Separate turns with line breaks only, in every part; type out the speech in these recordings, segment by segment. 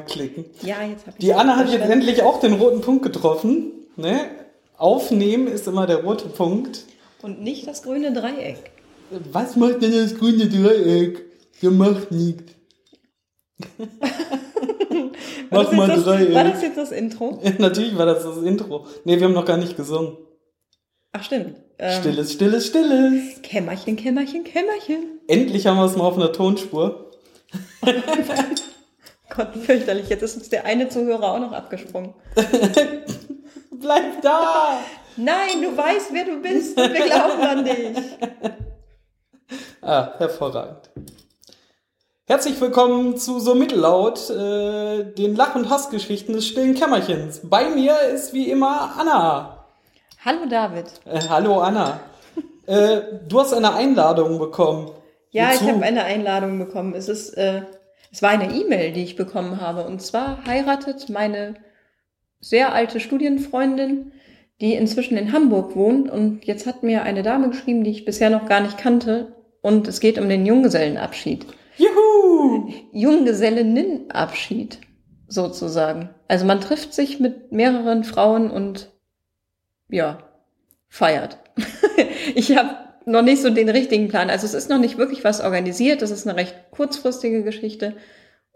klicken.
Ja, jetzt habe ich
Die Anna hat jetzt endlich auch den roten Punkt getroffen. Ne? Aufnehmen ist immer der rote Punkt.
Und nicht das grüne Dreieck.
Was macht denn das grüne Dreieck? Der macht nichts.
War
Mach
das
mal
jetzt das,
Dreieck.
War das jetzt das Intro?
Natürlich war das das Intro. Ne, wir haben noch gar nicht gesungen.
Ach, stimmt. Ähm,
Stilles, stilles, stilles.
Kämmerchen, Kämmerchen, Kämmerchen.
Endlich haben wir es mal auf einer Tonspur.
Gott, fürchterlich. Jetzt ist uns der eine Zuhörer auch noch abgesprungen.
Bleib da!
Nein, du weißt, wer du bist und wir glauben an dich.
Ah, hervorragend. Herzlich willkommen zu So Mittellaut, äh, den Lach- und Hassgeschichten des stillen Kämmerchens. Bei mir ist wie immer Anna.
Hallo David.
Äh, hallo Anna. äh, du hast eine Einladung bekommen.
Ja,
Wozu?
ich habe eine Einladung bekommen. Es ist, äh, es war eine E-Mail, die ich bekommen habe. Und zwar heiratet meine sehr alte Studienfreundin, die inzwischen in Hamburg wohnt. Und jetzt hat mir eine Dame geschrieben, die ich bisher noch gar nicht kannte. Und es geht um den Junggesellenabschied.
Juhu!
Junggesellinnenabschied sozusagen. Also man trifft sich mit mehreren Frauen und ja, feiert. ich habe noch nicht so den richtigen Plan. Also es ist noch nicht wirklich was organisiert. Das ist eine recht kurzfristige Geschichte.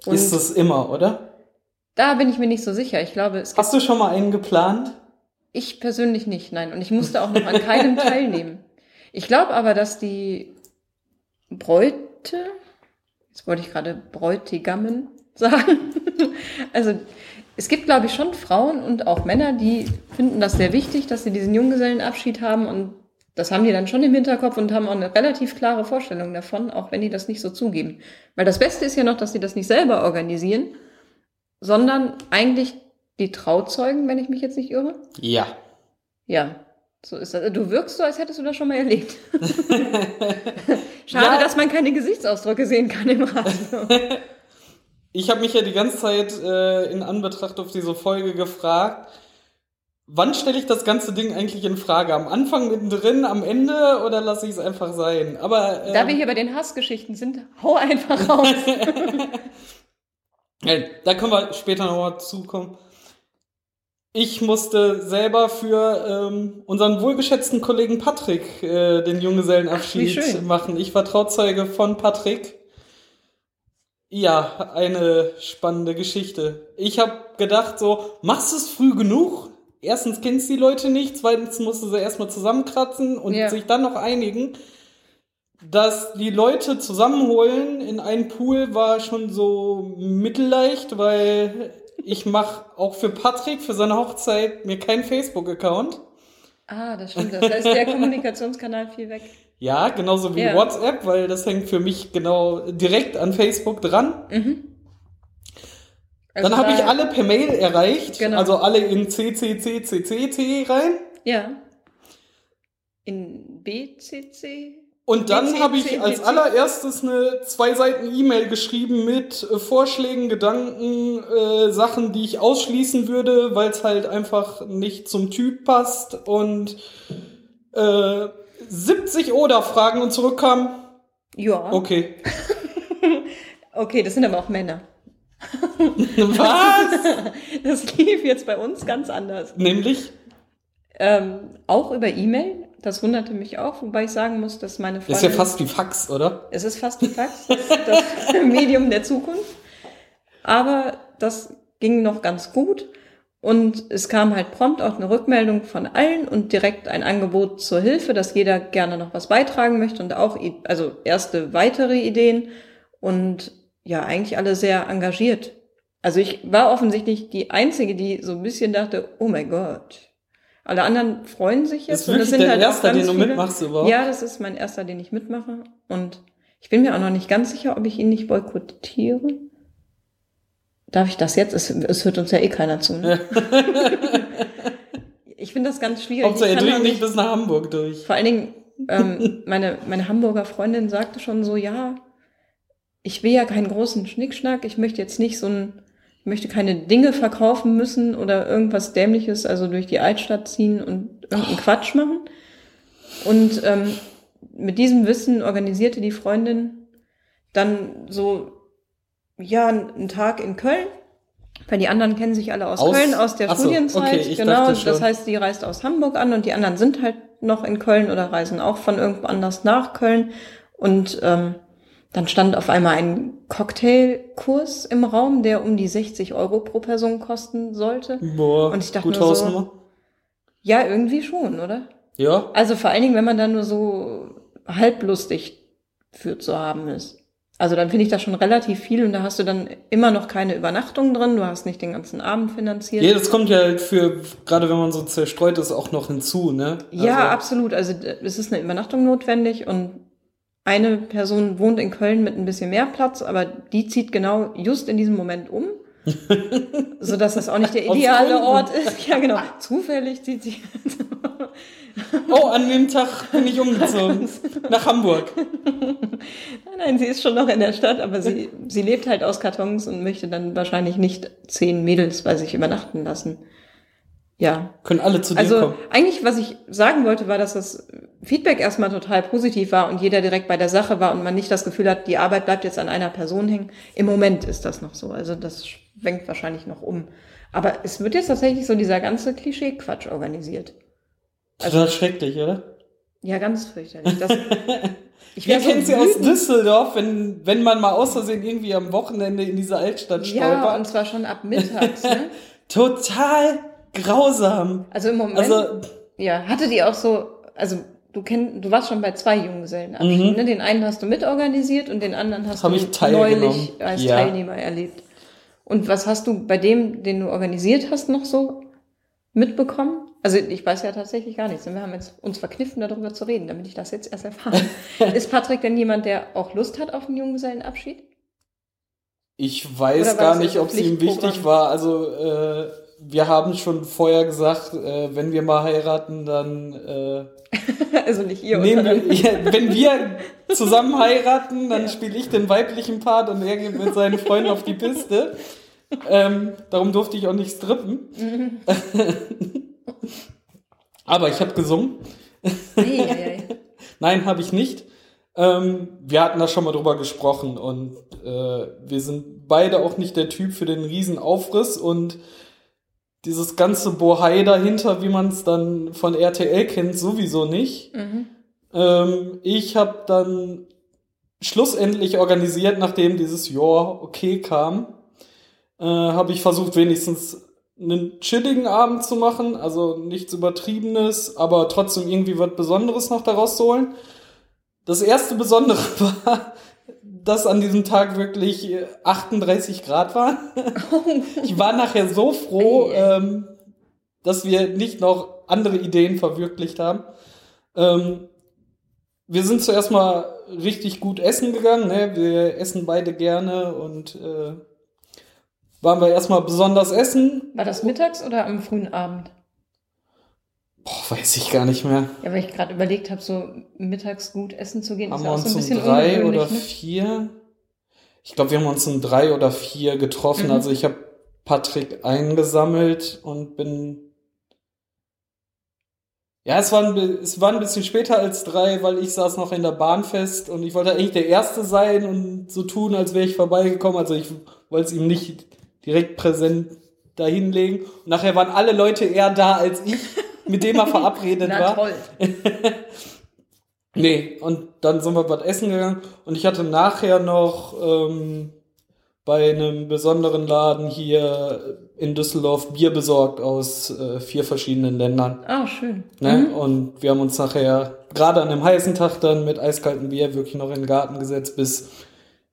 Und
Ist es immer, oder?
da bin ich mir nicht so sicher. Ich glaube, es
Hast du schon mal einen geplant?
ich persönlich nicht, nein. Und ich musste auch noch an keinem teilnehmen. Ich glaube aber, dass die Bräute, jetzt wollte ich gerade Bräutigammen sagen. also es gibt, glaube ich, schon Frauen und auch Männer, die finden das sehr wichtig, dass sie diesen Junggesellenabschied haben und das haben die dann schon im Hinterkopf und haben auch eine relativ klare Vorstellung davon, auch wenn die das nicht so zugeben. Weil das Beste ist ja noch, dass sie das nicht selber organisieren, sondern eigentlich die Trauzeugen, wenn ich mich jetzt nicht irre.
Ja.
Ja, so ist das. Du wirkst so, als hättest du das schon mal erlebt. Schade,
Ja.
dass man keine Gesichtsausdrücke sehen kann im Radio.
Ich habe mich ja die ganze Zeit äh, in Anbetracht auf diese Folge gefragt, wann stelle ich das ganze Ding eigentlich in Frage? Am Anfang, mittendrin, am Ende oder lasse ich es einfach sein? Aber äh,
Da wir hier bei den Hassgeschichten sind, hau einfach raus.
da können wir später nochmal zukommen. Ich musste selber für ähm, unseren wohlgeschätzten Kollegen Patrick äh, den
Ach,
Junggesellenabschied
schön.
machen. Ich war Trauzeuge von Patrick. Ja, eine spannende Geschichte. Ich habe gedacht so, machst du es früh genug? Erstens kennst die Leute nicht, zweitens musst du sie erstmal zusammenkratzen und
Ja.
sich dann noch einigen. Dass die Leute zusammenholen in einen Pool war schon so mittelleicht, weil ich mache auch für Patrick, für seine Hochzeit, mir keinen Facebook-Account.
ah, das stimmt. Das heißt, der Kommunikationskanal fiel weg.
Ja, genauso wie
Ja.
WhatsApp, weil das hängt für mich genau direkt an Facebook dran.
Also
Dann habe ich alle per Mail erreicht,
Genau.
also alle in CCCCCC rein.
Ja. In BCC?
Und dann habe ich als allererstes eine zwei Seiten E-Mail geschrieben mit äh, Vorschlägen, Gedanken, äh, Sachen, die ich ausschließen würde, weil es halt einfach nicht zum Typ passt. Und äh, 70 Oder-Fragen und zurückkam,
Ja.
okay.
Okay, das sind aber auch Männer.
Was?
Das lief jetzt bei uns ganz anders.
Nämlich,
Ähm, auch über E-Mail. Das wunderte mich auch, wobei ich sagen muss, dass meine Freundin...
ist ja fast wie Fax, oder?
Es ist fast ein Fax, das, das Medium der Zukunft. Aber das ging noch ganz gut. Und es kam halt prompt auch eine Rückmeldung von allen und direkt ein Angebot zur Hilfe, dass jeder gerne noch was beitragen möchte und auch, also erste weitere Ideen und ja, eigentlich alle sehr engagiert. Also ich war offensichtlich die Einzige, die so ein bisschen dachte, oh mein Gott. Alle anderen freuen sich jetzt.
Ist
und das sind
der
halt auch
erste,
ganz
den du
viele.
mitmachst überhaupt?
Ja, das ist mein erster, den ich mitmache. Und ich bin mir auch noch nicht ganz sicher, ob ich ihn nicht boykottiere. Darf ich das jetzt? Es, es hört uns ja eh keiner zu. Ne? ich finde das ganz schwierig.
Hauptsache,
Ich
er dringt nicht bis nach Hamburg durch.
vor allen Dingen, ähm, meine, meine Hamburger Freundin sagte schon so, ja, ich will ja keinen großen Schnickschnack, ich möchte jetzt nicht so ein, ich möchte keine Dinge verkaufen müssen oder irgendwas Dämliches, also durch die Altstadt ziehen und irgendeinen Quatsch machen. Und ähm, mit diesem Wissen organisierte die Freundin dann so, ja, einen Tag in Köln Weil die anderen kennen sich alle aus,
Aus-
Köln, aus der
Ach so,
Studienzeit.
okay, ich
genau, das heißt, die reist aus Hamburg an und die anderen sind halt noch in Köln oder reisen auch von irgendwo anders nach Köln. Und ähm, dann stand auf einmal ein Cocktailkurs im Raum, der um die 60 Euro pro Person kosten sollte.
Boah,
Und ich dachte
gute
nur so-. Ja, irgendwie schon, oder?
Ja,
Also vor allen Dingen, wenn man dann nur so halblustig für zu haben ist. Also dann finde ich das schon relativ viel und da hast du dann immer noch keine Übernachtung drin, du hast nicht den ganzen Abend finanziert.
Ja, das kommt ja halt für, gerade wenn man so zerstreut ist, auch noch hinzu, ne?
Ja,
Also,
absolut. Also d- es ist eine Übernachtung notwendig und eine Person wohnt in Köln mit ein bisschen mehr Platz, aber die zieht genau just in diesem Moment um. so dass das auch nicht der ideale. Ort ist. Ja, genau. Zufällig zieht sie.
Oh, an dem Tag bin ich umgezogen. nach Hamburg.
Nein, nein, sie ist schon noch in der Stadt, aber sie, sie lebt halt aus Kartons und möchte dann wahrscheinlich nicht zehn Mädels bei sich übernachten lassen. Ja.
Können alle zu dir
Also
kommen.
eigentlich, was ich sagen wollte, war, dass das Feedback erstmal total positiv war und jeder direkt bei der Sache war und man nicht das Gefühl hat, die Arbeit bleibt jetzt an einer Person hängen. Im Moment ist das noch so. Also das schwenkt wahrscheinlich noch um. Aber es wird jetzt tatsächlich so dieser ganze Klischee-Quatsch organisiert.
Total schrecklich, oder?
Ja, ganz fürchterlich. Das, ich
Wer
wär so
sie aus. Düsseldorf, wenn, wenn man mal aus Versehen irgendwie am Wochenende in diese Altstadt
Ja,
stolpert?
und zwar schon ab mittags. Ne?
Total grausam.
Also im Moment,
Also,
ja, hatte die auch so, also du kenn, du warst schon bei zwei Junggesellenabschieden,
Mhm.
ne? Den einen hast du mitorganisiert und den anderen hast
Hab
du neulich als
Ja.
Teilnehmer erlebt. Und was hast du bei dem, den du organisiert hast, noch so mitbekommen? Also ich weiß ja tatsächlich gar nichts. Wir haben jetzt uns verkniffen, darüber zu reden, damit ich das jetzt erst erfahre. Ist Patrick denn jemand, der auch Lust hat auf einen Junggesellenabschied?
ich weiß gar nicht, ob es ihm wichtig war. Also, äh, wir haben schon vorher gesagt, äh, wenn wir mal heiraten, dann äh,
also nicht ihr,
nehmen wir, ja, wenn wir zusammen heiraten, dann spiele ich den weiblichen Part und er geht mit seinen Freunden auf die Piste. Ähm, darum durfte ich auch nicht strippen. Aber ich habe gesungen.
Ei, ei, ei.
Nein, habe ich nicht. Ähm, wir hatten da schon mal drüber gesprochen und äh, wir sind beide auch nicht der Typ für den riesen Aufriss und dieses ganze Bohai dahinter, wie man es dann von RTL kennt, sowieso nicht.
Mhm.
Ähm, ich habe dann schlussendlich organisiert, nachdem dieses Jahr okay kam, äh, habe ich versucht, wenigstens einen chilligen Abend zu machen, also nichts Übertriebenes, aber trotzdem irgendwie was Besonderes noch daraus zu holen. Das erste Besondere war, dass an diesem Tag wirklich äh, 38 Grad waren. Ich war nachher so froh, ähm, dass wir nicht noch andere Ideen verwirklicht haben. Ähm, wir sind zuerst mal richtig gut essen gegangen. Ne? Wir essen beide gerne und äh, waren wir erstmal besonders essen.
War das mittags oder am frühen Abend?
Boah, weiß ich gar nicht mehr.
Ja, weil ich gerade überlegt habe, so mittags gut essen zu gehen,
Haben
ist
wir
auch so
uns
ein
um
bisschen
drei
ungewöhnlich,
oder
ne?
vier? Ich glaube, wir haben uns um drei oder vier getroffen.
Mhm.
Also ich habe Patrick eingesammelt und bin. Ja, es war, ein, es war ein bisschen später als drei, weil ich saß noch in der Bahn fest und ich wollte eigentlich der Erste sein und so tun, als wäre ich vorbeigekommen. Also ich wollte es ihm nicht direkt präsent dahinlegen. Und nachher waren alle Leute eher da als ich, mit dem er verabredet
Na
war.
toll.
Nee, und dann sind wir was essen gegangen und ich hatte nachher noch ähm, bei einem besonderen Laden hier in Düsseldorf Bier besorgt aus äh, vier verschiedenen Ländern.
Ah, schön.
Ne?
Mhm.
Und wir haben uns nachher gerade an dem heißen Tag dann mit eiskaltem Bier wirklich noch in den Garten gesetzt bis,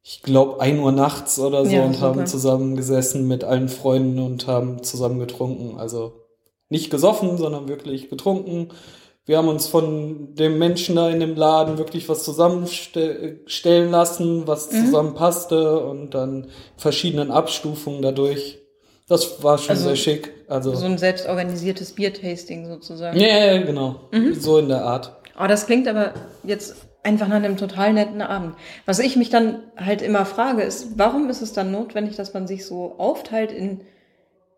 ich glaube, 1 Uhr nachts oder so
Ja,
und
super.
haben zusammen gesessen mit allen Freunden und haben zusammen getrunken. Also nicht gesoffen, sondern wirklich getrunken. Wir haben uns von dem Menschen da in dem Laden wirklich was zusammenstellen lassen, was
Mhm.
zusammenpasste und dann verschiedenen Abstufungen dadurch. Das war schon
Also
sehr schick. Also,
So ein selbstorganisiertes Biertasting sozusagen.
ja, ja, genau.
Mhm.
So in der Art.
Oh, das klingt aber jetzt einfach nach einem total netten Abend. Was ich mich dann halt immer frage, ist, warum ist es dann notwendig, dass man sich so aufteilt in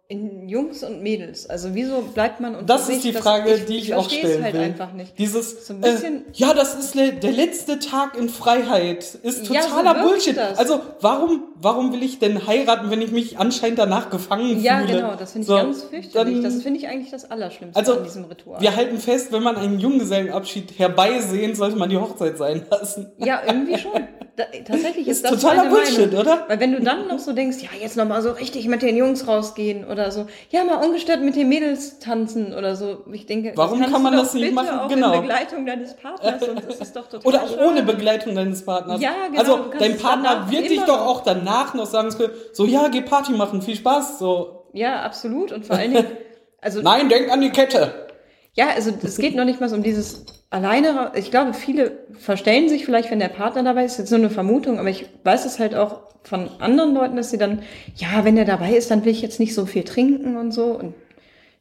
in Jungs und Mädels. Also wieso bleibt man unter
Das ist die Frage, die ich auch
versteh's
stellen
halt
will.
einfach nicht.
Dieses,
So ein bisschen-
äh, ja, das ist le der letzte Tag in Freiheit. Ist
Ja, so
totaler Bullshit.
das.
Also, warum, warum will ich denn heiraten, wenn ich mich anscheinend danach gefangen
Ja,
fühle?
genau, das finde ich
So,
ganz fürchterlich.
dann-
Das finde ich eigentlich das Allerschlimmste
Also,
an diesem Ritual.
Wir halten fest, wenn man einen Junggesellenabschied herbeisehen, sollte man die Hochzeit sein lassen.
Ja, irgendwie schon. Da, tatsächlich ist,
Ist
das
totaler Bullshit,
Meinung.
oder?
Weil wenn du dann noch so denkst, ja, jetzt noch mal so richtig mit den Jungs rausgehen oder so, ja, mal ungestört mit den Mädels tanzen oder so. Ich denke,
Warum kann man das nicht machen?
Auch
Genau.
in Begleitung deines Partners, sonst ist es doch total
Oder auch ohne Begleitung deines Partners.
Ja, genau,
Also, dein Partner wird dich doch auch danach noch sagen, so, ja, geh Party machen, viel Spaß, so.
Ja, absolut. Und vor allen Dingen, also
Nein, denk an die Kette.
Ja, also es geht noch nicht mal so um dieses alleine. Ich glaube, viele verstellen sich vielleicht, wenn der Partner dabei ist. Jetzt nur eine Vermutung, aber ich weiß es halt auch von anderen Leuten, dass sie dann, ja, wenn der dabei ist, dann will ich jetzt nicht so viel trinken und so. Und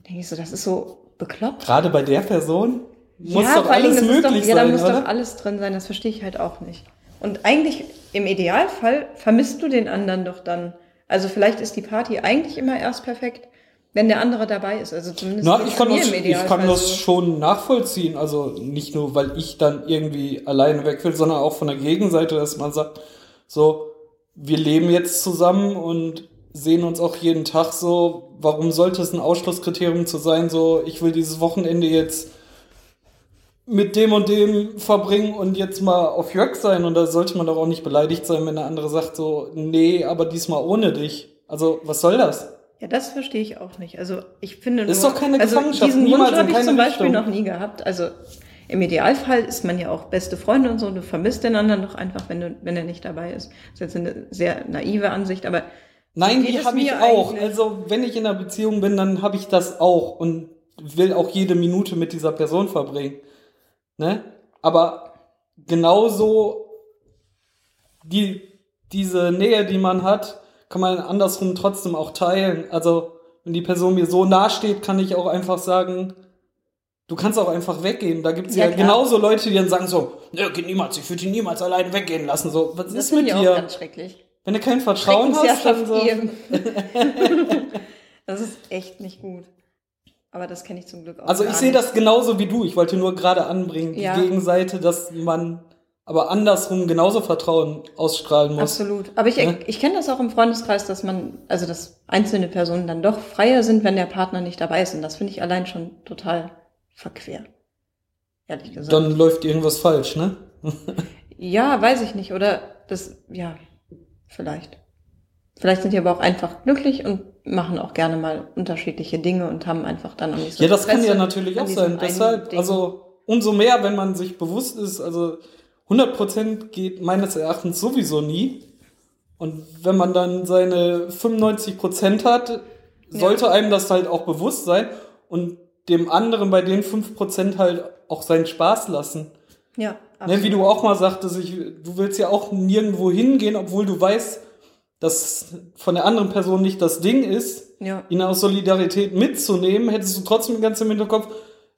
denke ich so, das ist so bekloppt.
Gerade bei der Person muss
ja,
doch alles möglich
doch, ja, da
sein,
muss
oder?
doch alles drin sein. Das verstehe ich halt auch nicht. Und eigentlich im Idealfall vermisst du den anderen doch dann. Also vielleicht ist die Party eigentlich immer erst perfekt, wenn der andere dabei ist. Also zumindest
Na, ich kann, das, ich kann das schon nachvollziehen. Also nicht nur, weil ich dann irgendwie alleine weg will, sondern auch von der Gegenseite, dass man sagt, so, wir leben jetzt zusammen und sehen uns auch jeden Tag so. Warum sollte es ein Ausschlusskriterium zu sein, so, ich will dieses Wochenende jetzt mit dem und dem verbringen und jetzt mal auf Jörg sein und da sollte man doch auch nicht beleidigt sein, wenn der andere sagt so, nee, aber diesmal ohne dich. Also, was soll das?
Ja, das verstehe ich auch nicht. Also ich finde
Ist
nur,
doch keine
also diesen Wunsch habe ich zum Beispiel
Richtung.
noch nie gehabt. Also im Idealfall ist man ja auch beste Freunde und so. Du vermisst den anderen doch einfach, wenn du, wenn er nicht dabei ist. Das ist jetzt eine sehr naive Ansicht, aber
Nein, die habe ich auch.
eigentlich.
Also, wenn ich in einer Beziehung bin, dann habe ich das auch und will auch jede Minute mit dieser Person verbringen. Ne? Aber genauso die, diese Nähe, die man hat, kann man andersrum trotzdem auch teilen. Also, wenn die Person mir so nahe steht, kann ich auch einfach sagen, du kannst auch einfach weggehen. Da gibt's ja,
Ja, klar.
genauso Leute, die dann sagen so, ne, geht niemals, ich würde ihn niemals allein weggehen lassen. So, was
das
ist mit
ich auch
dir?
ganz schrecklich.
Wenn du kein Vertrauen hast, dann so.
Das ist echt nicht gut. Aber das kenne ich zum Glück auch.
Also ich sehe das genauso wie du. Ich wollte nur gerade anbringen, die
Ja.
Gegenseite, dass man aber andersrum genauso Vertrauen ausstrahlen muss.
Absolut. Aber ich,
Ne?
ich kenne das auch im Freundeskreis, dass man, also dass einzelne Personen dann doch freier sind, wenn der Partner nicht dabei ist. Und das finde ich allein schon total verquer. Ehrlich gesagt.
Dann läuft irgendwas falsch, ne?
ja, weiß ich nicht. Oder das, ja, vielleicht. Vielleicht sind die aber auch einfach glücklich und machen auch gerne mal unterschiedliche Dinge und haben einfach dann am nächsten
Ja, das kann ja natürlich auch sein. Deshalb, also umso mehr, wenn man sich bewusst ist, also 100% geht meines Erachtens sowieso nie. Und wenn man dann seine 95% hat, sollte einem das halt auch bewusst sein und dem anderen bei den 5% halt auch seinen Spaß lassen.
Ja,
Ne, wie du auch mal sagtest, ich, du willst ja auch nirgendwo hingehen, obwohl du weißt, dass von der anderen Person nicht das Ding ist,
ja.
ihn aus Solidarität mitzunehmen, hättest du trotzdem ganz im Hinterkopf,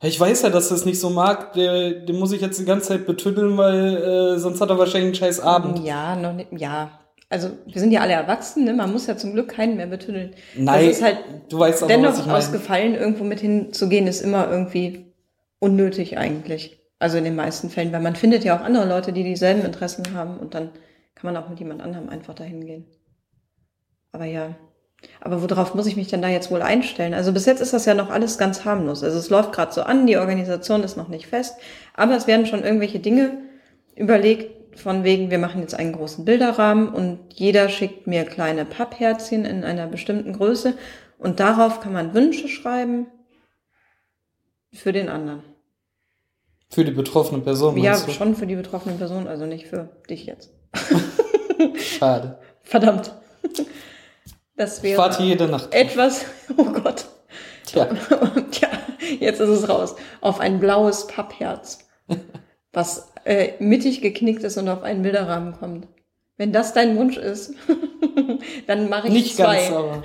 ich weiß ja, dass er es nicht so mag, der, den muss ich jetzt die ganze Zeit betüddeln, weil äh, sonst hat er wahrscheinlich einen scheiß Abend.
Ja, noch nicht, ja. Also, wir sind ja alle erwachsen, ne? Man muss ja zum Glück keinen mehr betüdeln.
Nein,
das ist halt,
du weißt aber,
dennoch
was ich
aus
meine.
Gefallen irgendwo mit hinzugehen, ist immer irgendwie unnötig eigentlich. Also in den meisten Fällen, weil man findet ja auch andere Leute, die dieselben Interessen haben und dann kann man auch mit jemand anderem einfach dahin gehen. Aber ja. Aber worauf muss ich mich denn da jetzt wohl einstellen? Also bis jetzt ist das ja noch alles ganz harmlos. Also es läuft gerade so an, die Organisation ist noch nicht fest, aber es werden schon irgendwelche Dinge überlegt, von wegen, wir machen jetzt einen großen Bilderrahmen und jeder schickt mir kleine Pappherzchen in einer bestimmten Größe und darauf kann man Wünsche schreiben für den anderen.
Für die betroffene Person,
Ja, schon für die betroffene Person, also nicht für dich jetzt.
Schade.
Verdammt. Das
Ich
wäre
warte jede Nacht.
etwas, oh Gott.
Tja,
Tja, jetzt ist es raus. Auf ein blaues Pappherz, was äh, mittig geknickt ist und auf einen Bilderrahmen kommt. Wenn das dein Wunsch ist, dann mache ich
nicht
zwei,
ganz, aber.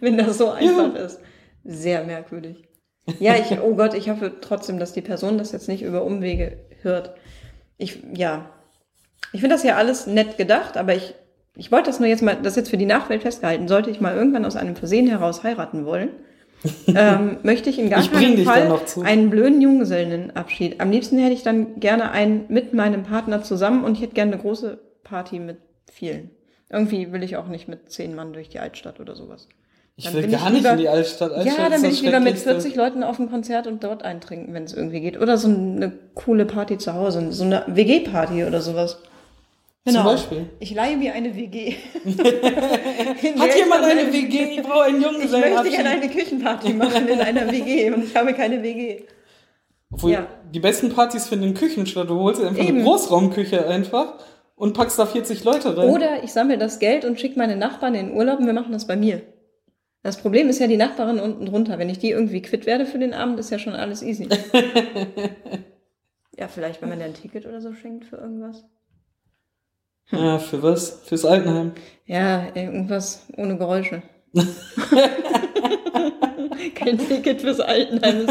wenn das so einfach ist. Sehr merkwürdig. Ja, ich, oh Gott, ich hoffe trotzdem, dass die Person das jetzt nicht über Umwege hört. Ich, ja. Ich finde das ja alles nett gedacht, aber ich ich wollte das nur jetzt mal, das jetzt für die Nachwelt festgehalten, sollte ich mal irgendwann aus einem Versehen heraus heiraten wollen, ähm, möchte ich in gar
Ich dann
Fall einen blöden Junggesellenabschied. Am liebsten hätte ich dann gerne einen mit meinem Partner zusammen und ich hätte gerne eine große Party mit vielen. Irgendwie will ich auch nicht mit zehn Mann durch die Altstadt oder sowas.
Ich
Dann
will gar
ich
nicht
lieber-
in die Altstadt. Altstadt
ja, dann bin ich lieber mit
Schrecklichste.
40 Leuten auf dem Konzert und dort eintrinken, wenn es irgendwie geht. Oder so eine coole Party zu Hause, so eine WG-Party oder sowas.
Zum Beispiel.
Ich leihe mir eine WG.
Hat jemand eine WG? Ich brauche einen
Ich möchte gerne eine Küchenparty machen in einer WG und ich habe keine WG.
Obwohl,
Ja.
die besten Partys finden in Küchen statt. Du holst einfach eine
Eben.
Großraumküche einfach und packst da 40 Leute rein.
Oder ich sammle das Geld und schicke meine Nachbarn in den Urlaub und wir machen das bei mir. Das Problem ist ja die Nachbarin unten drunter. Wenn ich die irgendwie quitt werde für den Abend, ist ja schon alles easy. ja, vielleicht, wenn man dir ein Ticket oder so schenkt für irgendwas.
Ja, für was? Fürs Altenheim.
Ja, irgendwas ohne Geräusche. Kein Ticket fürs Altenheim.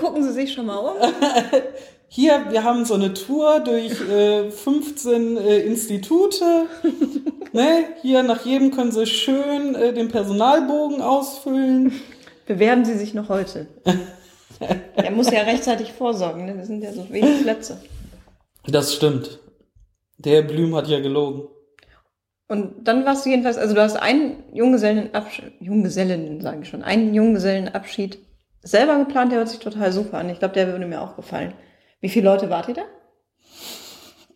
Gucken Sie sich schon mal um.
Hier, wir haben so eine Tour durch äh, 15 äh, Institute. ne? Hier nach jedem können Sie schön äh, den Personalbogen ausfüllen.
Bewerben Sie sich noch heute. Er muss ja rechtzeitig vorsorgen, ne? Das sind ja so wenig Plätze.
Das stimmt. Der Blüm hat ja gelogen.
Und dann warst du jedenfalls, also du hast einen Junggesellenabschied, Junggesellen, sage ich schon, einen Junggesellenabschied selber geplant, der hört sich total super an. Ich glaube, der würde mir auch gefallen. Wie viele Leute wart ihr da?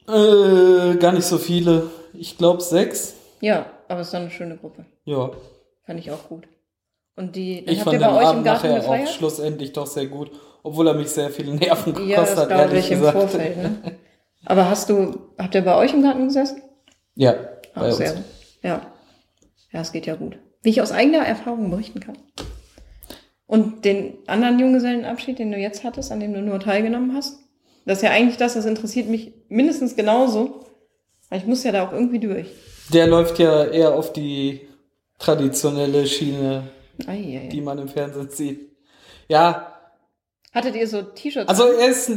Äh, gar nicht so viele. Ich glaube sechs.
Ja, aber es ist dann eine schöne Gruppe.
Ja.
Fand ich auch gut. Und die, dann
Ich
habt
fand
ihr
den
bei euch im
Abend
Garten
nachher auch
gefeiert?
schlussendlich doch sehr gut. Obwohl er mich sehr viele Nerven gekostet
Ja, das
hat, ehrlich
ich im
gesagt.
Vorfeld, ne? Aber hast du, habt ihr bei euch im Garten gesessen?
Ja,
Ach,
bei uns.
sehr. Ja. Ja, es geht ja gut. Wie ich aus eigener Erfahrung berichten kann. Und den anderen Junggesellenabschied, den du jetzt hattest, an dem du nur teilgenommen hast, das ist ja eigentlich das, das interessiert mich mindestens genauso. Weil ich muss ja da auch irgendwie durch.
Der läuft ja eher auf die traditionelle Schiene,
Eieiei.
die man im Fernsehen sieht. Ja,
Hattet ihr so T-Shirts?
also er ist,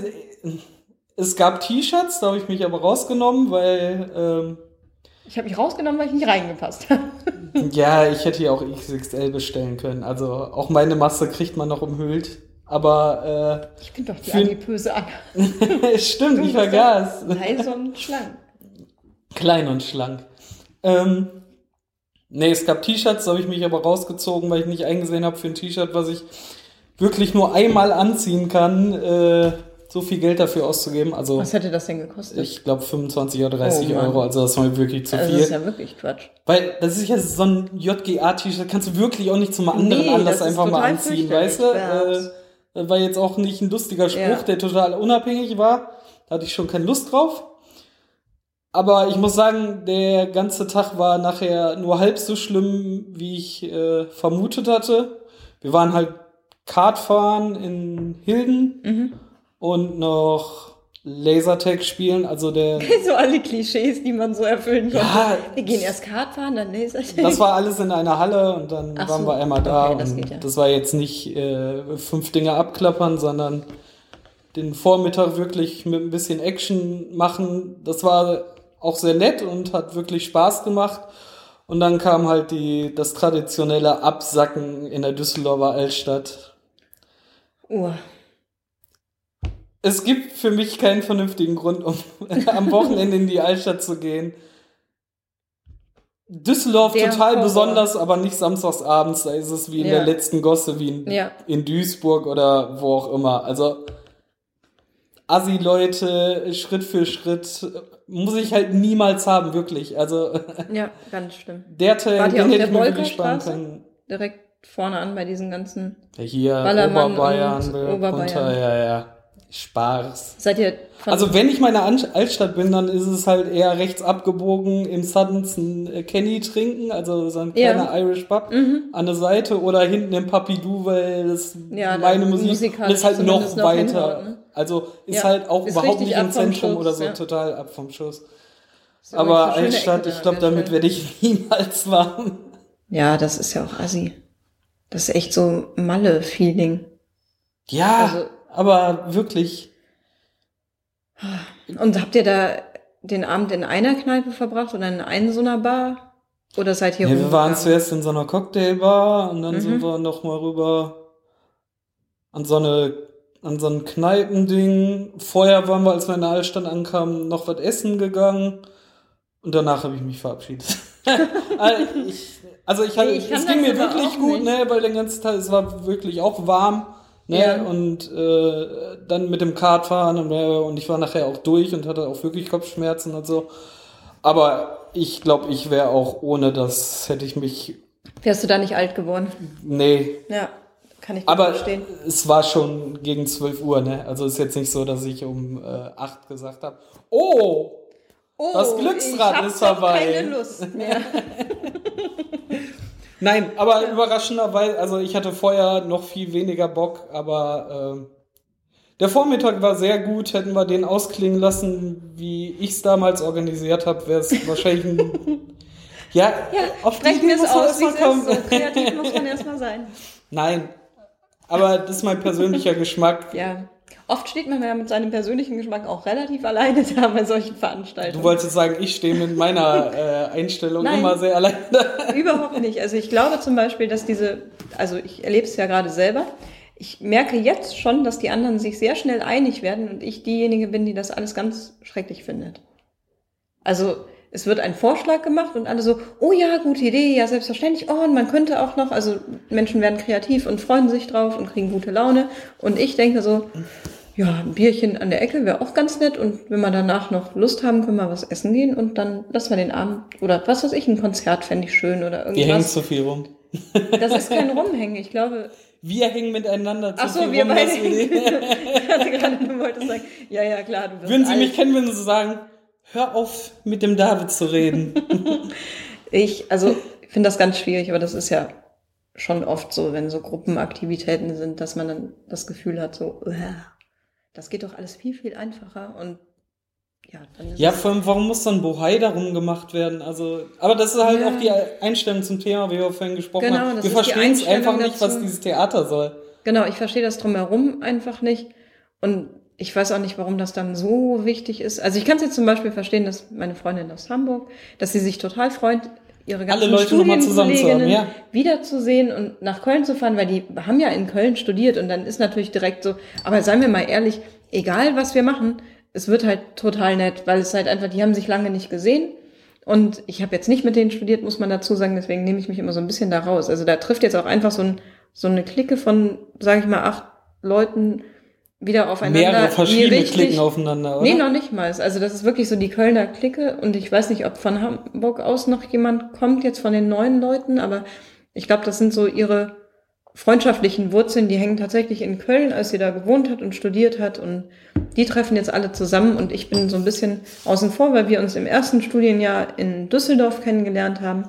es gab T-Shirts, da habe ich mich aber rausgenommen, weil ähm,
ich habe mich rausgenommen, weil ich nicht reingepasst habe.
ja, ich hätte ja auch XXL bestellen können. Also auch meine Masse kriegt man noch umhüllt. Aber
Ich bin doch die
Für-
adipöse Anna.
äh, stimmt, ich vergaß.
Leise und schlank.
Klein und schlank. Ähm, nee, es gab T-Shirts, da habe ich mich aber rausgezogen, weil ich nicht eingesehen habe für ein T-Shirt, was ich wirklich nur einmal anziehen kann, äh, so viel Geld dafür auszugeben. Also
Was hätte das denn gekostet?
ich glaube 25 oder 30
Oh.
Euro, also das war mir wirklich zu
also
viel.
das ist ja wirklich Quatsch.
Weil das ist ja so ein JGA-T-Shirt, kannst du wirklich auch nicht zum anderen
Nee,
Anlass einfach mal anziehen, weißt du? Äh, war jetzt auch nicht ein lustiger Spruch,
Ja.
der total unabhängig war. Da hatte ich schon keine Lust drauf. Aber ich muss sagen, der ganze Tag war nachher nur halb so schlimm, wie ich äh, vermutet hatte. Wir waren halt Kartfahren in Hilden
Mhm.
Und noch Lasertag spielen, also der
So alle Klischees, die man so erfüllen konnte.
Ja,
wir gehen erst Kart fahren, dann Laser.
Das war alles in einer Halle und dann
Ach
waren
so,
wir einmal da.
okay, das
und
geht ja.
das war jetzt nicht äh, fünf Dinge abklappern, sondern den Vormittag wirklich mit ein bisschen Action machen. Das war auch sehr nett und hat wirklich Spaß gemacht. Und dann kam halt die, das traditionelle Absacken in der Düsseldorfer Altstadt.
Oh,
Es gibt für mich keinen vernünftigen Grund, um am Wochenende in die Altstadt zu gehen. Düsseldorf
Der
total
Horror.
besonders, aber nicht samstags abends. Da ist es wie in
Ja.
der letzten Gosse, wie in,
Ja.
in Duisburg oder wo auch immer. Also Assi-Leute, Schritt für Schritt, muss ich halt niemals haben, wirklich. Also
ja, ganz schlimm.
der Teil, den hätte ich mir wirklich sparen können.
Direkt vorne an bei diesen ganzen.
Hier,
Ballermann
Oberbayern,
und
runter,
Oberbayern.
ja, ja. Spaß.
Seid ihr
Also wenn ich meine Altstadt bin, dann ist es halt eher rechts abgebogen im Suddens ein äh, Kenny trinken, also so ein
Ja.
kleiner Irish Pub
Mhm.
an der Seite oder hinten im Papidou, weil das
Ja,
meine Musik
musikalisch
und ist halt noch
noch
weiter.
hinhaut, ne?
Also ist
Ja,
halt auch
ist
überhaupt nicht im Zentrum
Schuss,
oder so,
ja.
total ab vom Schuss.
Übrigens
Aber Altstadt, ich glaube, damit werde ich niemals warm.
Ja, das ist ja auch assi. Das ist echt so Malle-Feeling.
Ja,
Also-
aber wirklich.
Und habt ihr da den Abend in einer Kneipe verbracht oder in einer so einer Bar? Oder seid ihr
Nee, wir waren zuerst in so einer Cocktailbar und dann
Mhm.
sind wir noch mal rüber an so eine an so ein Kneipending. Vorher waren wir, als wir in der Altstadt ankamen, noch was essen gegangen und danach habe ich mich verabschiedet. also ich, also ich hatte,
Nee, ich
es ging mir wirklich gut,
nicht.
ne, weil den ganzen Tag es war wirklich auch warm. Ne,
Ja.
und äh, dann mit dem Kartfahren und, äh, und ich war nachher auch durch und hatte auch wirklich Kopfschmerzen und so. Aber ich glaube, ich wäre auch ohne das, hätte ich mich.
Wärst du da nicht alt geworden?
Nee.
Ja, kann ich
Aber
verstehen.
es war schon gegen 12 Uhr, ne? Also ist jetzt nicht so, dass ich um äh, 8 gesagt habe, oh,
Oh,
das Glücksrad
ich
ist vorbei.
keine Lust mehr.
Nein, aber überraschenderweise, also ich hatte vorher noch viel weniger Bock, aber ähm, der Vormittag war sehr gut. Hätten wir den ausklingen lassen, wie ich es damals organisiert habe, wäre es wahrscheinlich ein. Ja,
Ja,
auf die
sprechen
Idee
wir es
muss man
aus,
erst
wie
mal
es
kommen.
So kreativ muss man erstmal sein.
Nein, aber das ist mein persönlicher Geschmack.
Ja. Oft steht man ja mit seinem persönlichen Geschmack auch relativ alleine da bei solchen Veranstaltungen.
Du wolltest sagen, ich stehe mit meiner äh, Einstellung
Nein.
immer sehr allein da.
Überhaupt nicht. Also ich glaube zum Beispiel, dass diese, also ich erlebe es ja gerade selber. Ich merke jetzt schon, dass die anderen sich sehr schnell einig werden und ich diejenige bin, die das alles ganz schrecklich findet. Also es wird ein Vorschlag gemacht und alle so, oh ja, gute Idee, ja selbstverständlich. Oh, und man könnte auch noch, also Menschen werden kreativ und freuen sich drauf und kriegen gute Laune. Und ich denke so, ja, ein Bierchen an der Ecke wäre auch ganz nett und wenn wir danach noch Lust haben, können wir was essen gehen und dann lassen wir den Abend oder was weiß ich, ein Konzert fände ich schön oder
Wir hängen
irgendwas.
zu viel rum.
Das ist kein Rumhängen, ich glaube.
Wir hängen miteinander zu
Ach so,
viel
wir
rum.
beide. ich hatte gerade, du wolltest sagen, ja, ja, klar, du bist
Würden Sie
alt.
mich kennen, würden Sie sagen, hör auf, mit dem David zu reden.
Ich, also, finde das ganz schwierig, aber das ist ja schon oft so, wenn so Gruppenaktivitäten sind, dass man dann das Gefühl hat, so, "Uah, das geht doch alles viel, viel einfacher und ja, dann ist
ja, vor allem, warum muss ein Bohai darum gemacht werden? Also, aber das ist halt
Ja.
auch die Einstellung zum Thema, wie wir vorhin gesprochen
Genau,
haben.
das
Wir verstehen es einfach nicht, was
dazu.
dieses Theater soll.
genau, ich verstehe das drumherum einfach nicht und ich weiß auch nicht, warum das dann so wichtig ist. Also ich kann es jetzt zum Beispiel verstehen, dass meine Freundin aus Hamburg, dass sie sich total freut, ihre ganzen
Alle Leute
Studienkolleginnen
ja.
wiederzusehen und nach Köln zu fahren, weil die haben ja in Köln studiert und dann ist natürlich direkt so, aber seien wir mal ehrlich, egal was wir machen, es wird halt total nett, weil es halt einfach, die haben sich lange nicht gesehen und ich habe jetzt nicht mit denen studiert, muss man dazu sagen, deswegen nehme ich mich immer so ein bisschen da raus. Also da trifft jetzt auch einfach so, ein, so eine Clique von, sage ich mal, acht Leuten wieder aufeinander.
Mehrere verschiedene
richtig-
Klicken aufeinander, oder?
Nee, noch nicht mal. Also das ist wirklich so die Kölner Clique und ich weiß nicht, ob von Hamburg aus noch jemand kommt jetzt von den neuen Leuten, aber ich glaube, das sind so ihre freundschaftlichen Wurzeln, die hängen tatsächlich in Köln, als sie da gewohnt hat und studiert hat und die treffen jetzt alle zusammen und ich bin so ein bisschen außen vor, weil wir uns im ersten Studienjahr in Düsseldorf kennengelernt haben.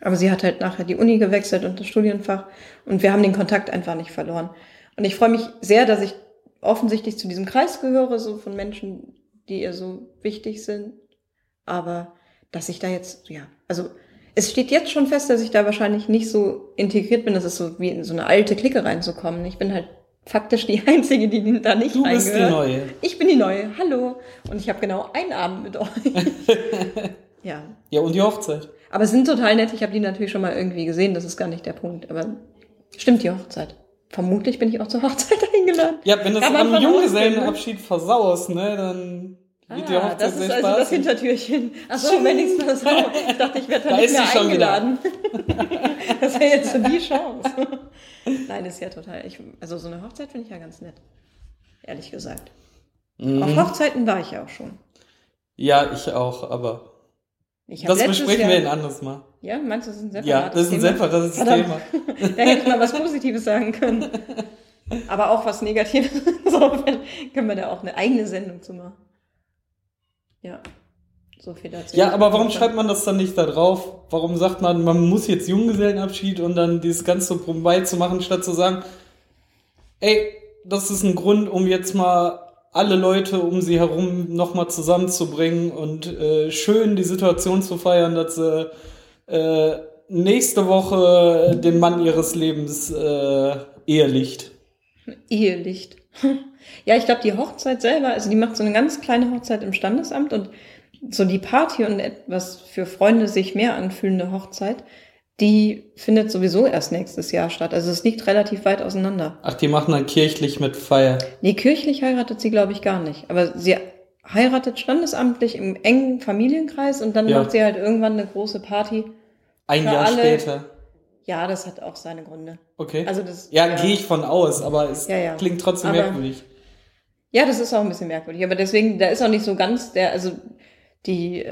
Aber sie hat halt nachher die Uni gewechselt und das Studienfach und wir haben den Kontakt einfach nicht verloren. Und ich freue mich sehr, dass ich offensichtlich zu diesem Kreis gehöre, so von Menschen, die ihr so wichtig sind. Aber dass ich da jetzt, ja, also es steht jetzt schon fest, dass ich da wahrscheinlich nicht so integriert bin. Das ist so wie in so eine alte Clique reinzukommen. Ich bin halt faktisch die Einzige, die da nicht
Du bist die. Neue.
Ich bin die Neue. Hallo. Und ich habe genau einen Abend mit euch. ja.
Ja, und die Hochzeit.
Aber es sind total nett. Ich habe die natürlich schon mal irgendwie gesehen. Das ist gar nicht der Punkt. Aber stimmt die Hochzeit. Vermutlich bin ich auch zur Hochzeit eingeladen.
Ja, wenn du es am Junggesellenabschied versaust, ne, dann wird die
Ah,
Hochzeit
das ist also das
spaßig.
Hintertürchen. Achso, wenigstens so. Ich dachte, ich werde da
Da
nicht
ist
mehr eingeladen. das wäre jetzt so die Chance. Nein, ist ja total. Ich, also so eine Hochzeit finde ich ja ganz nett. Ehrlich gesagt.
Mhm.
Auf Hochzeiten war ich ja auch schon.
Ja, ich auch, aber das besprechen
Jahr,
wir ein anderes Mal.
Ja, meinst du, das ist ein separates
Ja, das ist ein
Thema?
separates
Verdammt.
Thema.
Da hätte ich mal was Positives sagen können. Aber auch was Negatives. Insofern können wir da auch eine eigene Sendung zu machen. Ja. So viel dazu.
Ja, aber warum schreibt man das dann nicht da drauf? Warum sagt man, man muss jetzt Junggesellenabschied und dann dieses ganze Brummbei zu machen, statt zu sagen, ey, das ist ein Grund, um jetzt mal alle Leute um sie herum nochmal zusammenzubringen und äh, schön die Situation zu feiern, dass sie äh, nächste Woche den Mann ihres Lebens äh, ehelicht.
Ehelicht. Ja, ich glaube, die Hochzeit selber, also die macht so eine ganz kleine Hochzeit im Standesamt und so die Party und etwas für Freunde sich mehr anfühlende Hochzeit, die findet sowieso erst nächstes Jahr statt. Also es liegt relativ weit auseinander.
Ach, die machen dann kirchlich mit Feier.
Nee, kirchlich heiratet sie, glaube ich, gar nicht. Aber sie heiratet standesamtlich im engen Familienkreis und dann
Ja.
macht sie halt irgendwann eine große Party.
Ein Jahr
alle-
später.
Ja, das hat auch seine Gründe.
Okay.
Also das,
ja, gehe ich von aus, aber es
Ja, ja.
klingt trotzdem
Aber-
merkwürdig.
Ja, das ist auch ein bisschen merkwürdig. Aber deswegen, da ist auch nicht so ganz der, also die,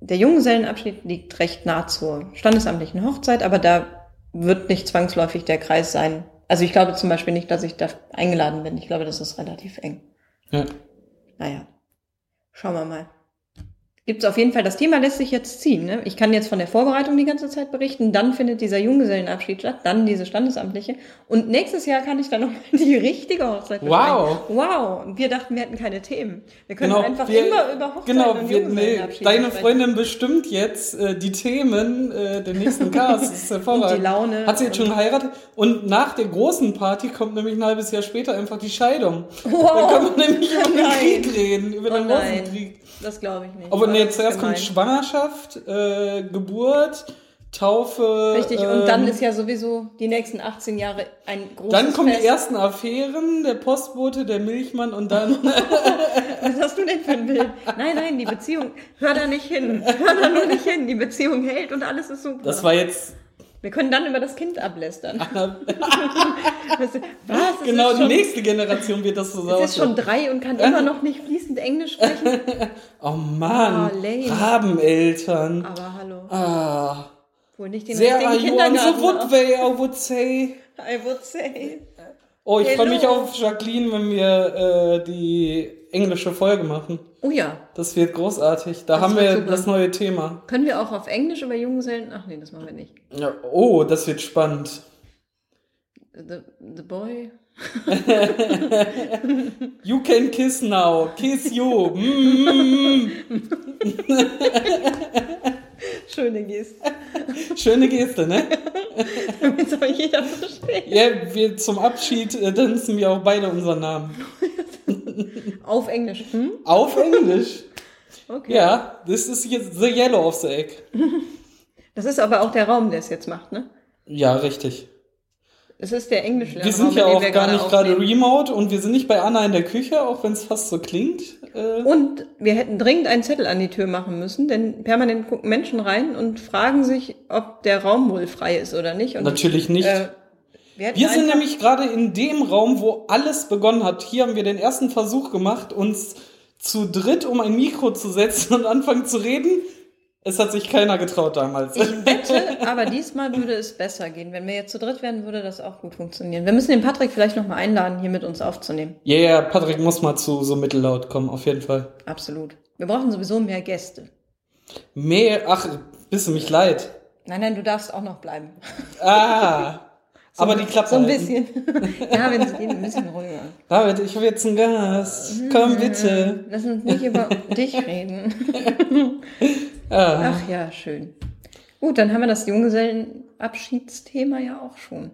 der Junggesellenabschied liegt recht nah zur standesamtlichen Hochzeit, aber da wird nicht zwangsläufig der Kreis sein. Also ich glaube zum Beispiel nicht, dass ich da eingeladen bin. Ich glaube, das ist relativ eng.
Ja.
Naja, schauen wir mal. Gibt es auf jeden Fall, das Thema lässt sich jetzt ziehen. Ne? Ich kann jetzt von der Vorbereitung die ganze Zeit berichten, dann findet dieser Junggesellenabschied statt, dann diese standesamtliche und nächstes Jahr kann ich dann noch die richtige Hochzeit
Wow.
besprechen. Wow, und wir dachten, wir hätten keine Themen. Wir können
Genau,
einfach
wir,
immer über Hochzeit
genau,
und
wir, nee, deine
sprechen.
Freundin bestimmt jetzt äh, die Themen äh, der nächsten Cast. Das ist hervorragend.
Und die Laune
Hat sie jetzt schon geheiratet? Und nach der großen Party kommt nämlich ein halbes Jahr später einfach die Scheidung.
Wow.
Dann kann man nämlich über den. Krieg reden, über
Oh
den
nein,
Rosenkrieg.
Das glaube ich nicht.
Aber nee, zuerst kommt
gemein.
Schwangerschaft, äh, Geburt, Taufe.
Richtig, und dann
ähm,
ist ja sowieso die nächsten 18 Jahre ein großes
Dann kommen
Fest.
die ersten Affären, der Postbote, der Milchmann und dann.
Was hast du denn für ein Bild? Nein, nein, die Beziehung, hör da nicht hin. Hör da nur nicht hin. Die Beziehung hält und alles ist super.
Das war jetzt.
Wir können dann über das Kind ablästern. Was? Es
genau,
ist
die
schon,
nächste Generation wird das so
Es ist schon drei und kann immer noch nicht fließend Englisch sprechen.
Oh Mann,
Oh.
Rabeneltern.
Aber hallo,
Ah,
wohl nicht den
are
richtigen Kindergarten.
wood way, I would say.
I would say.
Oh, ich freue mich auf Jacqueline, wenn wir äh, die englische Folge machen.
Oh ja,
Das wird großartig. Da
Das
haben wir
super.
das neue Thema.
können wir auch auf Englisch über Junggesellen? Ach nee, das machen wir nicht.
Ja, oh, das wird spannend.
The, the boy.
You can kiss now. Kiss you. Mm.
Schöne Geste.
Schöne Geste, ne?
Damit soll jeder verstehen.
Ja, wir zum Abschied äh, tanzen wir auch beide unseren Namen.
Auf Englisch. Hm?
Auf Englisch.
Okay.
Ja, this is jetzt the yellow of the egg.
Das ist aber auch der Raum, der es jetzt macht, ne?
Ja, richtig.
Es ist der englische
Wir sind
Raum,
ja auch gar nicht gerade remote und wir sind nicht bei Anna in der Küche, auch wenn es fast so klingt. Äh,
Und wir hätten dringend einen Zettel an die Tür machen müssen, denn permanent gucken Menschen rein und fragen sich, ob der Raum wohl frei ist oder nicht. Und,
natürlich nicht.
Äh, wir
wir sind nämlich gerade in dem Raum, wo alles begonnen hat. Hier haben wir den ersten Versuch gemacht, uns zu dritt um ein Mikro zu setzen und anfangen zu reden. Es hat sich keiner getraut damals.
Ich wette, aber diesmal würde es besser gehen. Wenn wir jetzt zu dritt werden, würde das auch gut funktionieren. Wir müssen den Patrick vielleicht nochmal einladen, hier mit uns aufzunehmen.
Ja, yeah, Patrick muss mal zu so mittellaut kommen, auf jeden Fall.
Absolut. Wir brauchen sowieso mehr Gäste.
Mehr, ach, bist du mich leid.
Nein, nein, du darfst auch noch bleiben.
Ah, aber die Klappe
So ein bisschen. ja, wenn es geht, ein bisschen ruhiger.
David, ich habe jetzt einen Gast. Komm bitte.
Lass uns nicht über dich reden.
Ah.
Ach ja, schön. Gut, dann haben wir das Junggesellenabschiedsthema ja auch schon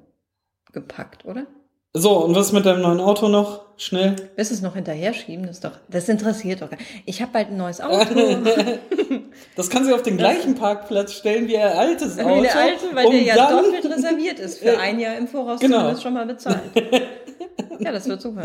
gepackt, oder?
So, und was mit deinem neuen Auto noch? Schnell.
Willst du es noch hinterher schieben? Das, ist doch, das interessiert doch. gar- Ich habe bald ein neues Auto.
Das kann sie auf den gleichen Parkplatz stellen wie ihr altes Auto.
Wie der alte, weil
um
der ja doppelt reserviert ist. Für ein Jahr im Voraus
Genau.
zumindest schon mal bezahlt. Ja, das wird super.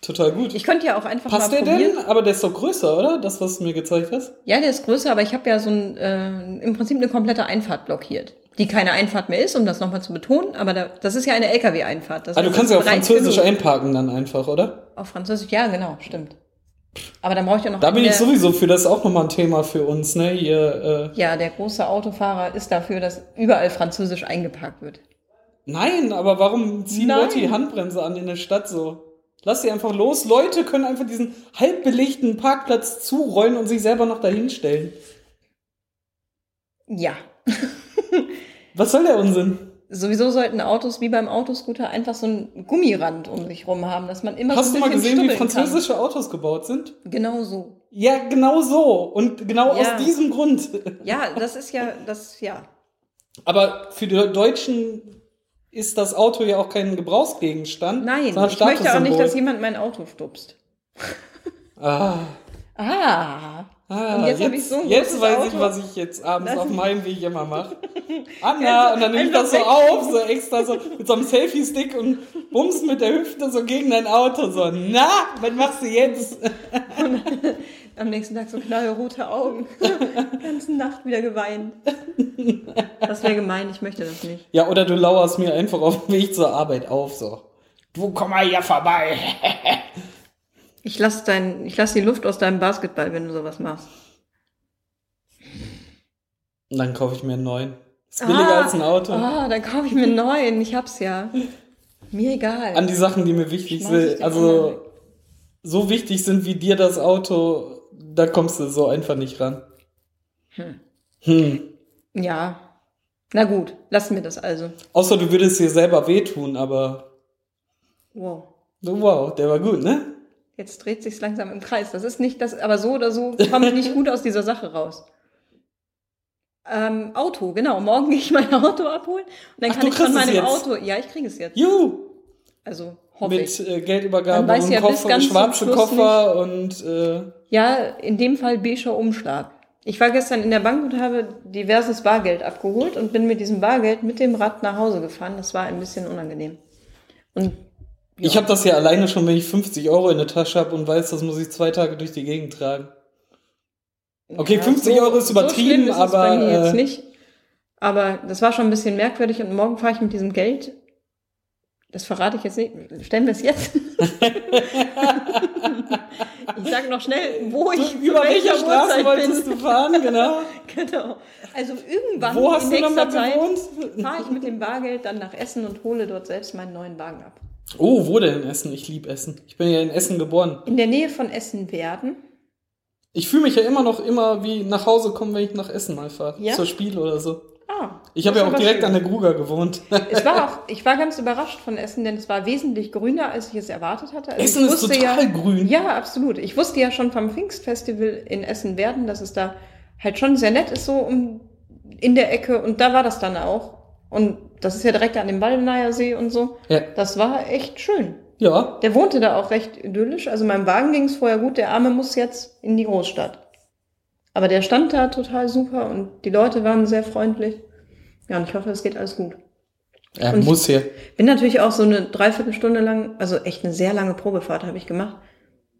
Total gut.
Ich könnte ja auch einfach
Passt
mal
der
probieren.
denn? Aber der ist doch größer, oder? Das, was du mir gezeigt hast?
Ja, der ist größer, aber ich habe ja so ein, äh, im Prinzip eine komplette Einfahrt blockiert. Die keine Einfahrt mehr ist, um das nochmal zu betonen, aber da, das ist ja eine LKW-Einfahrt. Das
Ah, du kannst ja auf Französisch
genug.
einparken dann einfach, oder?
Auf Französisch, ja, genau, stimmt. Aber dann brauche ich ja noch.
Da bin ich sowieso für. Das ist auch nochmal ein Thema für uns, ne? Hier, äh,
Ja, der große Autofahrer ist dafür, dass überall Französisch eingeparkt wird.
Nein, aber warum ziehen
Nein.
Leute die Handbremse an in der Stadt so? Lass sie einfach los. Leute können einfach diesen halbbelegten Parkplatz zurollen und sich selber noch dahin stellen.
Ja.
Was soll der Unsinn?
Sowieso sollten Autos wie beim Autoscooter einfach so einen Gummirand um sich rum haben, dass man immer
Hast
so
du
ein
mal
bisschen
gesehen, wie französische Autos gebaut sind?
Kann. Genau so.
Ja, genau so. Und genau
Ja.
aus diesem Grund.
Ja, das ist ja, das, ja.
Aber für die Deutschen ist das Auto ja auch kein Gebrauchsgegenstand.
Nein, ich möchte auch nicht, dass jemand mein Auto stupst.
Ah,
Ah,
Ah,
Und jetzt
jetzt
ich so ein
jetzt weiß ich,
Auto.
was ich jetzt abends
Das-
auf meinem Weg immer mache. Anna, und dann nehme ich das so auf, so extra so mit so einem Selfie-Stick und bumst mit der Hüfte so gegen dein Auto. So, na, was machst du jetzt?
Am nächsten Tag so knallrote Augen. Die ganze Nacht wieder geweint. Das wäre gemein, ich möchte das nicht.
Ja, oder du lauerst mir einfach auf dem Weg zur Arbeit auf, so. Du komm mal hier vorbei.
Ich lasse dein, ich lass die Luft aus deinem Basketball, wenn du sowas machst.
Dann kaufe ich mir einen neuen. Ist billiger als ein Auto.
Ah, dann kaufe ich mir einen neuen. Ich hab's ja. Mir egal.
An die Sachen, die mir wichtig sind. Also, so wichtig sind wie dir das Auto, da kommst du so einfach nicht ran.
Hm.
Hm.
Ja. Na gut, lassen wir das also.
Außer du würdest dir selber wehtun, aber
Wow.
wow, der war gut, ne?
Jetzt dreht sich's langsam im Kreis. Das ist nicht das, aber so oder so komme ich nicht gut aus dieser Sache raus. Ähm, Auto, genau. Morgen gehe ich mein Auto abholen und dann
Ach,
kann ich von meinem? Auto. Ja, ich kriege es jetzt.
Juhu!
Also hoffe ich.
Mit äh, Geldübergabe
Man
und
ja
Koffer, schwarze Koffer und äh,
Ja, in dem Fall beiger Umschlag. Ich war gestern in der Bank und habe diverses Bargeld abgeholt und bin mit diesem Bargeld mit dem Rad nach Hause gefahren. Das war ein bisschen unangenehm. Und
ich habe das ja alleine schon, wenn ich 50 Euro in der Tasche habe und weiß, das muss ich zwei Tage durch die Gegend tragen. Okay,
ja,
50 Euro ist übertrieben,
so ist es bei
aber,
mir jetzt
äh,
nicht. Aber das war schon ein bisschen merkwürdig und morgen fahre ich mit diesem Geld. Das verrate ich jetzt nicht. Stellen wir es jetzt. ich sage noch schnell, wo ich
über welcher Straße
Uhrzeit
wolltest
bin.
du fahren, genau?
Genau. Also irgendwann
Wo hast
in
du
nächster Zeit fahre ich mit dem Bargeld dann nach Essen und hole dort selbst meinen neuen Wagen ab.
Oh, wo denn in Essen? Ich liebe Essen. Ich bin ja in Essen geboren.
In der Nähe von Essen werden.
Ich fühle mich ja immer noch immer wie nach Hause kommen, wenn ich nach Essen mal fahre.
Ja?
Zur Spiel oder so.
Ah,
Ich habe ja auch direkt
schön.
an der Gruger gewohnt.
Es war auch, ich war ganz überrascht von Essen, denn es war wesentlich grüner, als ich es erwartet hatte. Also
Essen ist total
ja,
grün.
Ja, absolut. Ich wusste ja schon vom Pfingstfestival in Essen-Werden, dass es da halt schon sehr nett ist, so um, in der Ecke. Und da war das dann auch. Und das ist ja direkt an dem Waldenayer See und so.
Ja.
Das war echt schön.
Ja.
Der wohnte da auch recht idyllisch. Also meinem Wagen ging es vorher gut. Der Arme muss jetzt in die Großstadt. Aber der stand da total super und die Leute waren sehr freundlich. Ja, und ich hoffe, es geht alles gut.
Er
Und
muss hier.
Bin natürlich auch so eine Dreiviertelstunde lang, also echt eine sehr lange Probefahrt habe ich gemacht.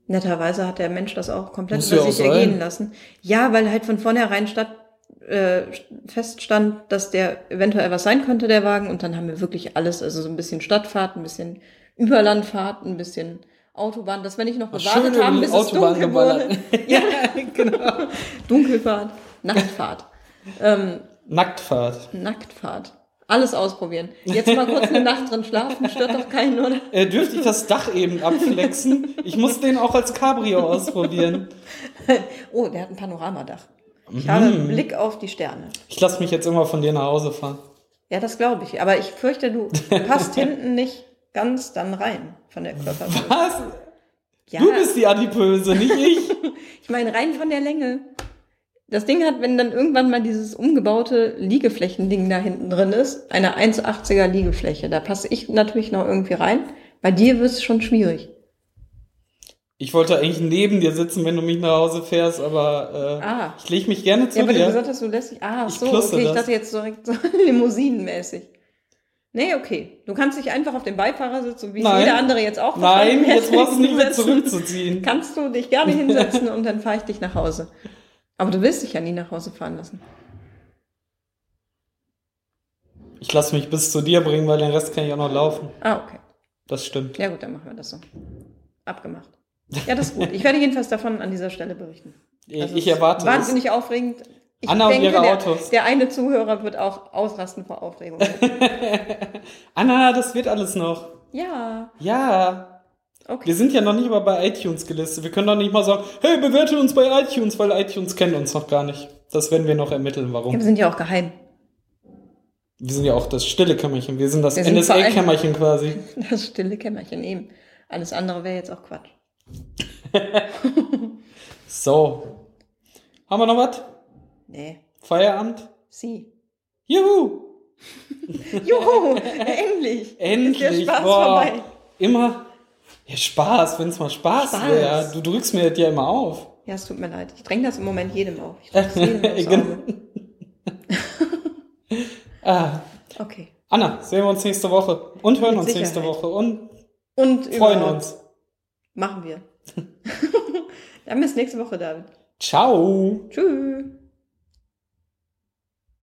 Netterweise hat der Mensch das auch komplett
Muss
über sich ergehen lassen. Ja, weil halt von vornherein statt, äh, feststand, dass der eventuell was sein könnte, der Wagen. Und dann haben wir wirklich alles, also so ein bisschen Stadtfahrt, ein bisschen Überlandfahrt, ein bisschen Autobahn, dass wir nicht noch gewartet
schön
haben, bis es
Autobahn
dunkel
geballert.
wurde. Ja, genau. Dunkelfahrt, Nachtfahrt, ähm,
Nacktfahrt.
Nacktfahrt. Alles ausprobieren. Jetzt mal kurz eine Nacht drin schlafen, stört doch keinen, oder?
Äh, dürfte ich das Dach eben abflexen? Ich muss den auch als Cabrio ausprobieren.
Oh, der hat ein Panoramadach. Ich habe einen Blick auf die Sterne.
Ich lasse mich jetzt immer von dir nach Hause fahren.
Ja, das glaube ich. Aber ich fürchte, du passt hinten nicht ganz dann rein von der Körpergröße.
Was?
Ja,
Du bist die Adipöse, nicht ich.
ich meine rein von der Länge. Das Ding hat, wenn dann irgendwann mal dieses umgebaute Liegeflächending da hinten drin ist, eine 1,80er Liegefläche, da passe ich natürlich noch irgendwie rein. Bei dir wird es schon schwierig.
Ich wollte eigentlich neben dir sitzen, wenn du mich nach Hause fährst, aber äh,
Ah.
ich lege mich gerne zu
Ja, weil du
dir.
gesagt hast, du lässt dich. Ah,
Ich
so, okay. Ich
das.
dachte jetzt direkt so limousinenmäßig. Nee, okay. Du kannst dich einfach auf den Beifahrersitz, so wie es
Nein.
jeder andere jetzt auch
Nein, jetzt brauchst du nicht mehr zurückzuziehen.
Kannst du dich gerne hinsetzen und dann fahre ich dich nach Hause. Aber du willst dich ja nie nach Hause fahren lassen.
Ich lasse mich bis zu dir bringen, weil den Rest kann ich auch noch laufen.
Ah, okay.
Das stimmt.
Ja gut, dann machen wir das so. Abgemacht. Ja, das ist gut. Ich werde jedenfalls davon an dieser Stelle berichten.
Ich,
Also
ich
es
erwarte es.
Wahnsinnig aufregend. Ich
Anna und ihre
der,
Autos.
der eine Zuhörer wird auch ausrasten vor Aufregung.
Anna, das wird alles noch.
ja,
Ja.
okay.
Wir sind ja noch nicht mal bei iTunes gelistet. Wir können doch nicht mal sagen, hey, bewerte uns bei iTunes, weil iTunes kennt uns noch gar nicht. Das werden wir noch ermitteln,
Ja,
warum.
wir sind ja auch geheim.
Wir sind ja auch das stille Kämmerchen. Wir sind das NSA-Kämmerchen quasi.
Das stille Kämmerchen eben. Alles andere wäre jetzt auch Quatsch.
So. Haben wir noch was?
Nee.
Feierabend?
Sie.
Juhu!
Juhu, endlich.
Endlich!
Ist der Spaß
Boah.
vorbei.
Immer. Ja, Spaß, wenn es mal Spaß,
Spaß.
wäre. Du drückst mir das ja immer auf.
Ja, es tut mir leid. Ich dränge das im Moment jedem auf. Ich das jedem aufs Auge.
ah,
Okay.
Anna, sehen wir uns nächste Woche und hören
Mit
uns nächste
Sicherheit.
Woche und
Und
freuen uns.
Machen wir. Dann bis nächste Woche, David.
Ciao.
Tschüss.